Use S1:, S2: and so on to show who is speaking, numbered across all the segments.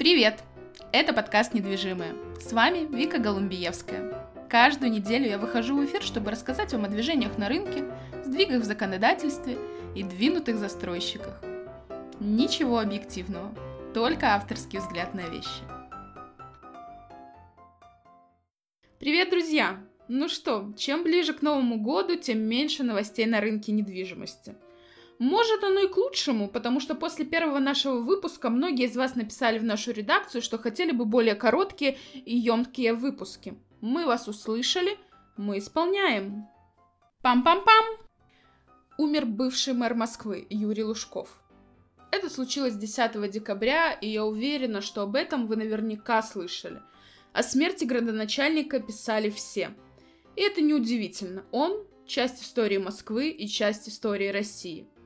S1: Привет! Это подкаст «Недвижимые». С вами Вика Голумбиевская. Каждую неделю я выхожу в эфир, чтобы рассказать вам о движениях на рынке, сдвигах в законодательстве и двинутых застройщиках. Ничего объективного, только авторский взгляд на вещи. Привет, друзья! Ну что, чем ближе к Новому году, тем меньше новостей на рынке недвижимости – может, оно и к лучшему, потому что после первого нашего выпуска многие из вас написали в нашу редакцию, что хотели бы более короткие и емкие выпуски. Мы вас услышали, мы исполняем. Пам-пам-пам! Умер бывший мэр Москвы Юрий Лужков. Это случилось 10 декабря, и я уверена, что об этом вы наверняка слышали. О смерти градоначальника писали все. И это неудивительно. Он – часть истории Москвы и часть истории России –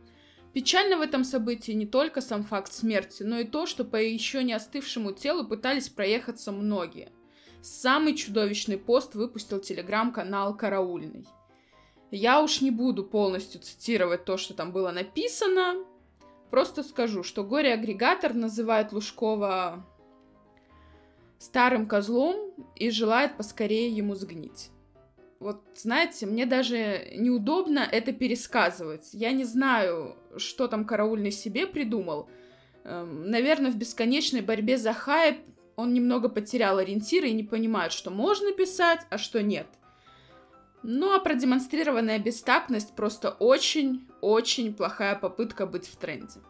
S1: Печально в этом событии не только сам факт смерти, но и то, что по еще не остывшему телу пытались проехаться многие. Самый чудовищный пост выпустил телеграм-канал «Караульный». Я уж не буду полностью цитировать то, что там было написано, просто скажу, что горе-агрегатор называет Лужкова старым козлом и желает поскорее ему сгнить. Вот, знаете, мне даже неудобно это пересказывать. Я не знаю, что там караульный себе придумал. Эм, наверное, в бесконечной борьбе за хайп он немного потерял ориентиры и не понимает, что можно писать, а что нет. Ну а продемонстрированная бестактность просто очень-очень плохая попытка быть в тренде.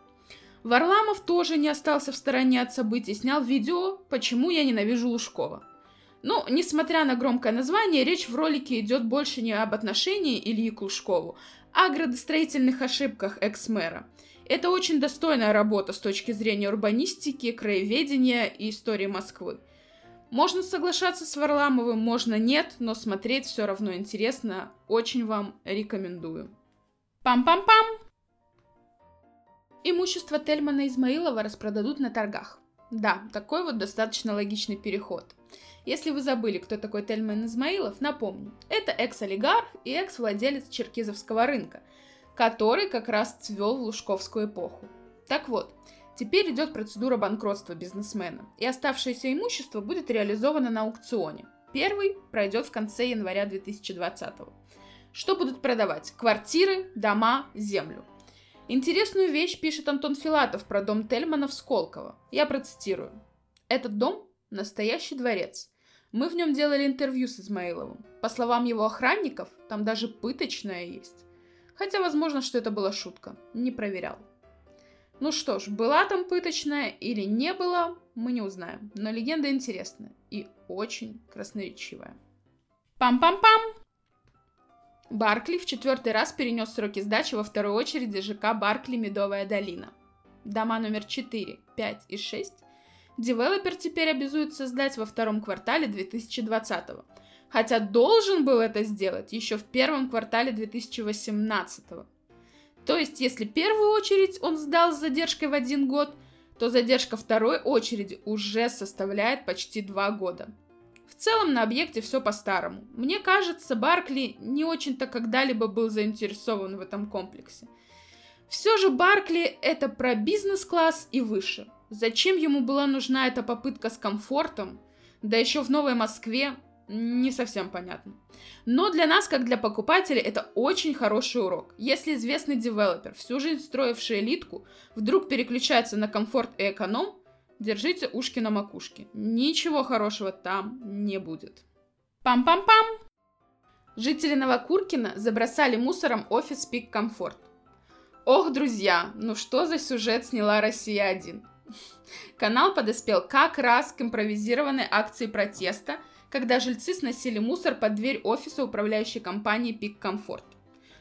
S1: Варламов тоже не остался в стороне от событий, снял видео «Почему я ненавижу Лужкова». Ну, несмотря на громкое название, речь в ролике идет больше не об отношении Ильи к Лужкову, а о градостроительных ошибках экс-мэра. Это очень достойная работа с точки зрения урбанистики, краеведения и истории Москвы. Можно соглашаться с Варламовым, можно нет, но смотреть все равно интересно. Очень вам рекомендую. Пам-пам-пам! Имущество Тельмана Измаилова распродадут на торгах. Да, такой вот достаточно логичный переход. Если вы забыли, кто такой Тельман Измаилов, напомню. Это экс-олигарх и экс-владелец черкизовского рынка, который как раз цвел в Лужковскую эпоху. Так вот, теперь идет процедура банкротства бизнесмена, и оставшееся имущество будет реализовано на аукционе. Первый пройдет в конце января 2020 Что будут продавать? Квартиры, дома, землю. Интересную вещь пишет Антон Филатов про дом Тельмана в Сколково. Я процитирую. Этот дом – настоящий дворец. Мы в нем делали интервью с Измаиловым. По словам его охранников, там даже пыточная есть. Хотя, возможно, что это была шутка. Не проверял. Ну что ж, была там пыточная или не была, мы не узнаем. Но легенда интересная и очень красноречивая. Пам-пам-пам! Баркли в четвертый раз перенес сроки сдачи во второй очереди ЖК Баркли Медовая долина. Дома номер 4, 5 и 6 девелопер теперь обязуется сдать во втором квартале 2020 хотя должен был это сделать еще в первом квартале 2018 То есть, если первую очередь он сдал с задержкой в один год, то задержка второй очереди уже составляет почти два года. В целом на объекте все по-старому. Мне кажется, Баркли не очень-то когда-либо был заинтересован в этом комплексе. Все же Баркли это про бизнес-класс и выше. Зачем ему была нужна эта попытка с комфортом, да еще в Новой Москве, не совсем понятно. Но для нас, как для покупателей, это очень хороший урок. Если известный девелопер, всю жизнь строивший элитку, вдруг переключается на комфорт и эконом, держите ушки на макушке. Ничего хорошего там не будет. Пам-пам-пам! Жители Новокуркина забросали мусором офис Пик Комфорт. Ох, друзья, ну что за сюжет сняла «Россия-1»? Канал подоспел как раз к импровизированной акции протеста, когда жильцы сносили мусор под дверь офиса управляющей компании «Пик Комфорт».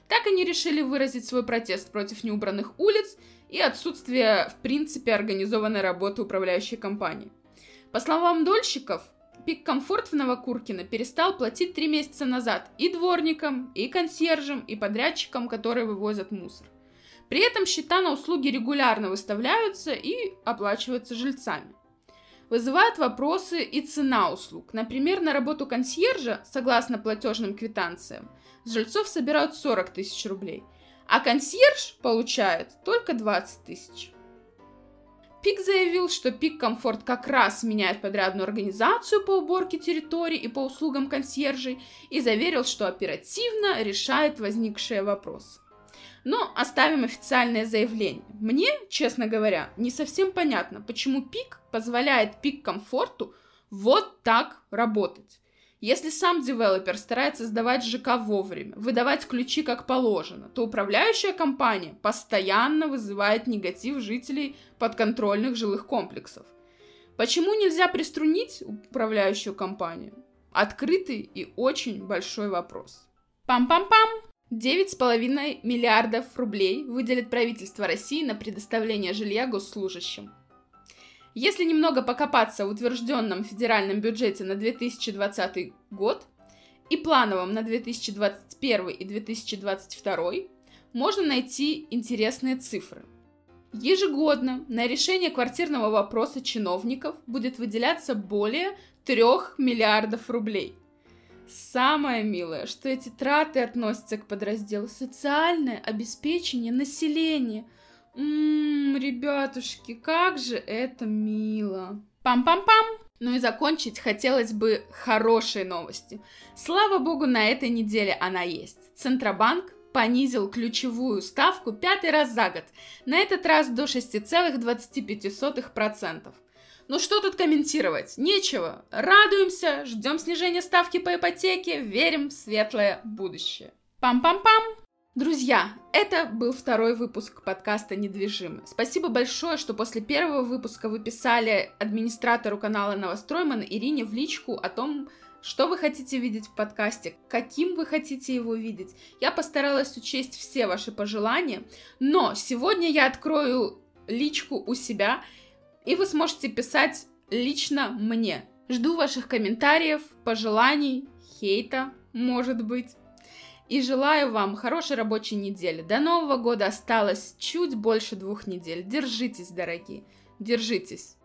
S1: Так они решили выразить свой протест против неубранных улиц и отсутствия, в принципе, организованной работы управляющей компании. По словам дольщиков, Пик Комфорт в Новокуркино перестал платить три месяца назад и дворникам, и консьержам, и подрядчикам, которые вывозят мусор. При этом счета на услуги регулярно выставляются и оплачиваются жильцами. Вызывают вопросы и цена услуг. Например, на работу консьержа, согласно платежным квитанциям, с жильцов собирают 40 тысяч рублей, а консьерж получает только 20 тысяч. Пик заявил, что Пик Комфорт как раз меняет подрядную организацию по уборке территорий и по услугам консьержей и заверил, что оперативно решает возникшие вопросы. Но оставим официальное заявление. Мне, честно говоря, не совсем понятно, почему Пик позволяет Пик Комфорту вот так работать. Если сам девелопер старается сдавать ЖК вовремя, выдавать ключи как положено, то управляющая компания постоянно вызывает негатив жителей подконтрольных жилых комплексов. Почему нельзя приструнить управляющую компанию? Открытый и очень большой вопрос. Пам-пам-пам! 9,5 миллиардов рублей выделит правительство России на предоставление жилья госслужащим. Если немного покопаться в утвержденном федеральном бюджете на 2020 год и плановом на 2021 и 2022, можно найти интересные цифры. Ежегодно на решение квартирного вопроса чиновников будет выделяться более 3 миллиардов рублей. Самое милое, что эти траты относятся к подразделу «Социальное обеспечение населения», Ммм, ребятушки, как же это мило. Пам-пам-пам! Ну и закончить хотелось бы хорошей новости. Слава богу, на этой неделе она есть. Центробанк понизил ключевую ставку пятый раз за год, на этот раз до 6,25%. Ну что тут комментировать? Нечего. Радуемся, ждем снижения ставки по ипотеке, верим в светлое будущее. Пам-пам-пам! Друзья, это был второй выпуск подкаста «Недвижимый». Спасибо большое, что после первого выпуска вы писали администратору канала Новостройман Ирине в личку о том, что вы хотите видеть в подкасте, каким вы хотите его видеть. Я постаралась учесть все ваши пожелания, но сегодня я открою личку у себя, и вы сможете писать лично мне. Жду ваших комментариев, пожеланий, хейта, может быть. И желаю вам хорошей рабочей недели. До Нового года осталось чуть больше двух недель. Держитесь, дорогие. Держитесь.